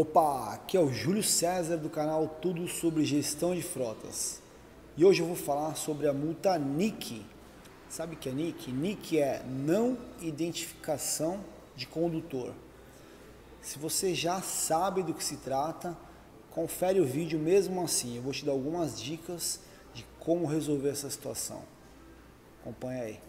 Opa, aqui é o Júlio César do canal Tudo sobre Gestão de Frotas. E hoje eu vou falar sobre a multa NIC. Sabe o que é NIC? NIC é não identificação de condutor. Se você já sabe do que se trata, confere o vídeo mesmo assim. Eu vou te dar algumas dicas de como resolver essa situação. Acompanha aí.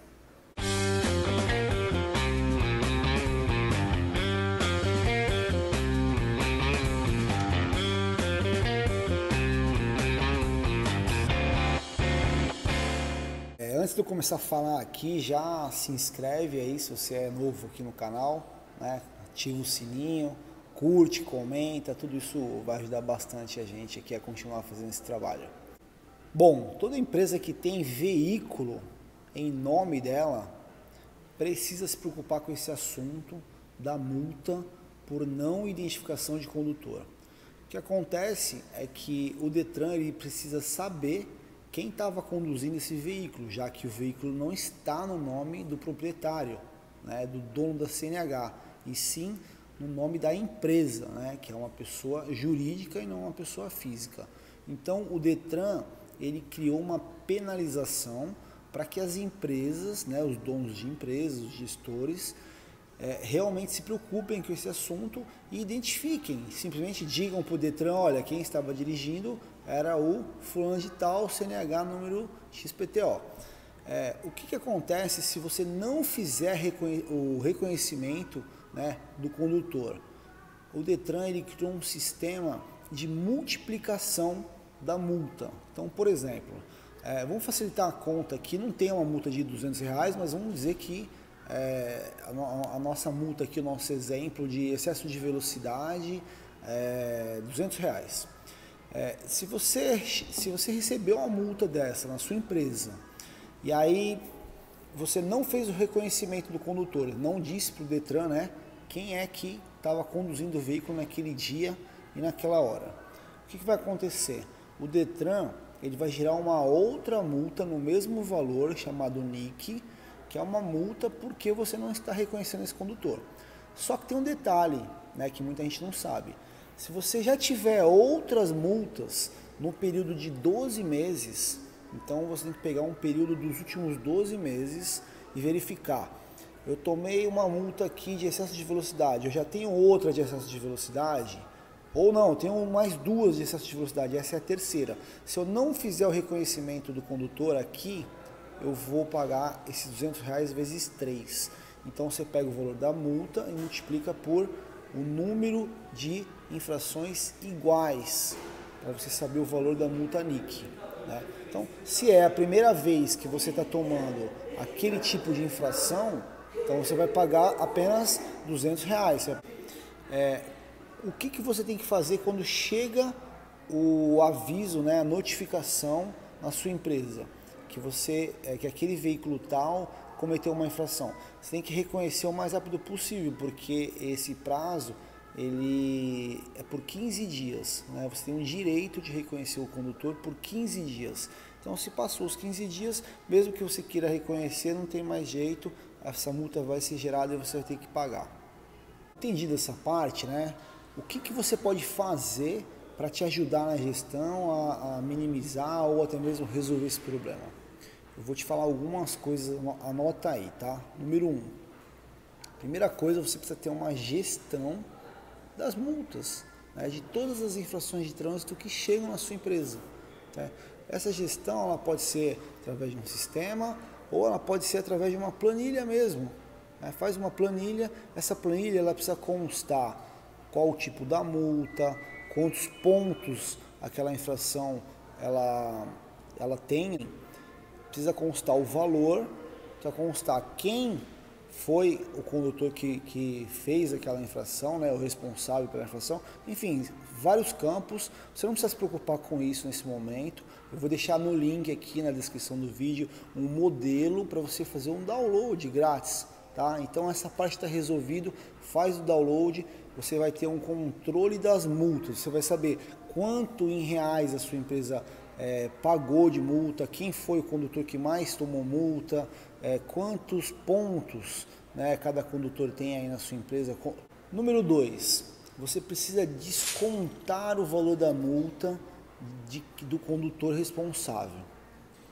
Antes de eu começar a falar aqui, já se inscreve aí se você é novo aqui no canal, né? Ativa o sininho, curte, comenta, tudo isso vai ajudar bastante a gente aqui a continuar fazendo esse trabalho. Bom, toda empresa que tem veículo em nome dela precisa se preocupar com esse assunto da multa por não identificação de condutor. O que acontece é que o Detran ele precisa saber quem estava conduzindo esse veículo, já que o veículo não está no nome do proprietário, né, do dono da CNH, e sim no nome da empresa, né, que é uma pessoa jurídica e não uma pessoa física. Então o Detran ele criou uma penalização para que as empresas, né, os donos de empresas, os gestores, é, realmente se preocupem com esse assunto e identifiquem, simplesmente digam para o Detran, olha, quem estava dirigindo era o fulano de tal, CNH número XPTO. É, o que, que acontece se você não fizer reconhe o reconhecimento né, do condutor? O Detran ele criou um sistema de multiplicação da multa. Então, por exemplo, é, vamos facilitar a conta aqui, não tem uma multa de 200 reais, mas vamos dizer que é, a, a, nossa multa aqui, o nosso exemplo de excesso de velocidade, é 200 reais. É, se, você, se você recebeu uma multa dessa na sua empresa e aí você não fez o reconhecimento do condutor, não disse para o Detran né, quem é que estava conduzindo o veículo naquele dia e naquela hora. O que, que vai acontecer? O Detran ele vai gerar uma outra multa no mesmo valor chamado NIC, que é uma multa porque você não está reconhecendo esse condutor. Só que tem um detalhe, né, que muita gente não sabe. Se você já tiver outras multas no período de 12 meses, então você tem que pegar um período dos últimos 12 meses e verificar. Eu tomei uma multa aqui de excesso de velocidade, eu já tenho outra de excesso de velocidade, ou não, eu tenho mais duas de excesso de velocidade, essa é a terceira. Se eu não fizer o reconhecimento do condutor aqui, eu vou pagar esses 200 reais vezes 3. Então você pega o valor da multa e multiplica por o número de infrações iguais, para você saber o valor da multa NIC. Né? Então, se é a primeira vez que você está tomando aquele tipo de infração, então você vai pagar apenas 200 reais. É, o que, que você tem que fazer quando chega o aviso, né, a notificação na sua empresa? que você é, que aquele veículo tal cometeu uma infração. Você tem que reconhecer o mais rápido possível, porque esse prazo ele é por 15 dias. Né? Você tem o direito de reconhecer o condutor por 15 dias. Então, se passou os 15 dias, mesmo que você queira reconhecer, não tem mais jeito, essa multa vai ser gerada e você vai ter que pagar. Entendido essa parte, né? O que, que você pode fazer para te ajudar na gestão a, a minimizar ou até mesmo resolver esse problema? Eu vou te falar algumas coisas, anota aí, tá? Número um, primeira coisa, você precisa ter uma gestão das multas, né? de todas as infrações de trânsito que chegam na sua empresa. Tá? Essa gestão ela pode ser através de um sistema ou ela pode ser através de uma planilha mesmo. Né? Faz uma planilha, essa planilha ela precisa constar qual o tipo da multa, quantos pontos aquela infração ela, ela tem precisa constar o valor, precisa constar quem foi o condutor que, que fez aquela infração, né, o responsável pela infração, enfim, vários campos. Você não precisa se preocupar com isso nesse momento. Eu vou deixar no link aqui na descrição do vídeo um modelo para você fazer um download grátis. Tá? Então essa parte está resolvido, faz o download, você vai ter um controle das multas, você vai saber quanto em reais a sua empresa é, pagou de multa, quem foi o condutor que mais tomou multa, é, quantos pontos né, cada condutor tem aí na sua empresa. Número 2, você precisa descontar o valor da multa de, do condutor responsável.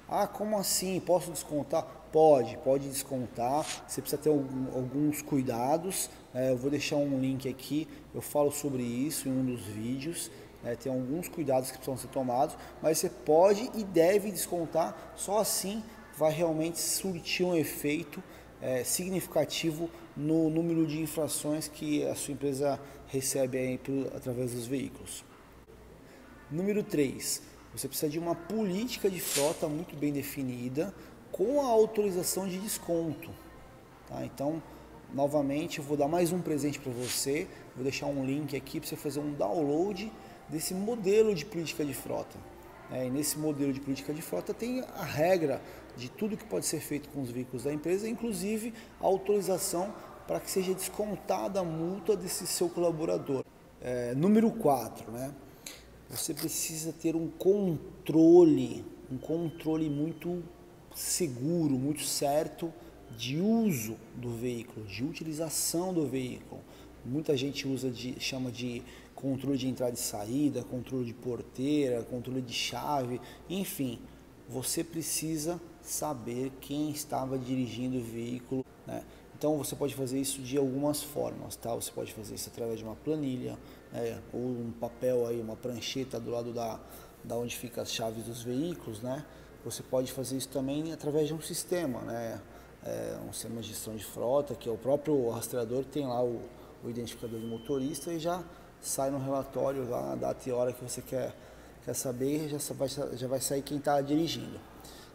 Ah, como assim? Posso descontar? Pode, pode descontar. Você precisa ter alguns cuidados. É, eu vou deixar um link aqui. Eu falo sobre isso em um dos vídeos. É, tem alguns cuidados que precisam ser tomados, mas você pode e deve descontar. Só assim vai realmente surtir um efeito é, significativo no número de infrações que a sua empresa recebe aí por, através dos veículos. Número 3, você precisa de uma política de frota muito bem definida com a autorização de desconto. Tá? Então, novamente, eu vou dar mais um presente para você. Vou deixar um link aqui para você fazer um download desse modelo de política de frota. É, e nesse modelo de política de frota tem a regra de tudo que pode ser feito com os veículos da empresa, inclusive a autorização para que seja descontada a multa desse seu colaborador. É, número 4, né? você precisa ter um controle, um controle muito seguro, muito certo de uso do veículo, de utilização do veículo. Muita gente usa de, chama de controle de entrada e saída, controle de porteira, controle de chave, enfim, você precisa saber quem estava dirigindo o veículo. Né? Então você pode fazer isso de algumas formas, tá? Você pode fazer isso através de uma planilha, né? ou um papel aí, uma prancheta do lado da, da onde fica as chaves dos veículos, né? Você pode fazer isso também através de um sistema, né? É, um sistema de gestão de frota, que é o próprio rastreador tem lá o, o identificador de motorista e já sai no relatório lá, a data e hora que você quer, quer saber, já vai, já vai sair quem está dirigindo.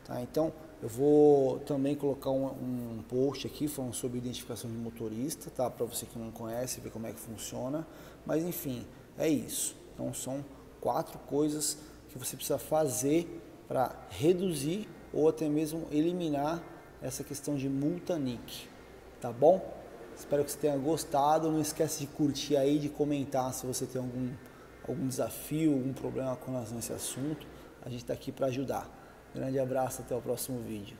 Tá? Então, eu vou também colocar um, um, post aqui falando sobre identificação de motorista, tá? Para você que não conhece, ver como é que funciona. Mas enfim, é isso. Então são quatro coisas que você precisa fazer para reduzir ou até mesmo eliminar essa questão de multa NIC, tá bom? Espero que você tenha gostado. Não esquece de curtir aí, de comentar se você tem algum, algum desafio, algum problema com relação a esse assunto. A gente está aqui para ajudar. Grande abraço, até o próximo vídeo.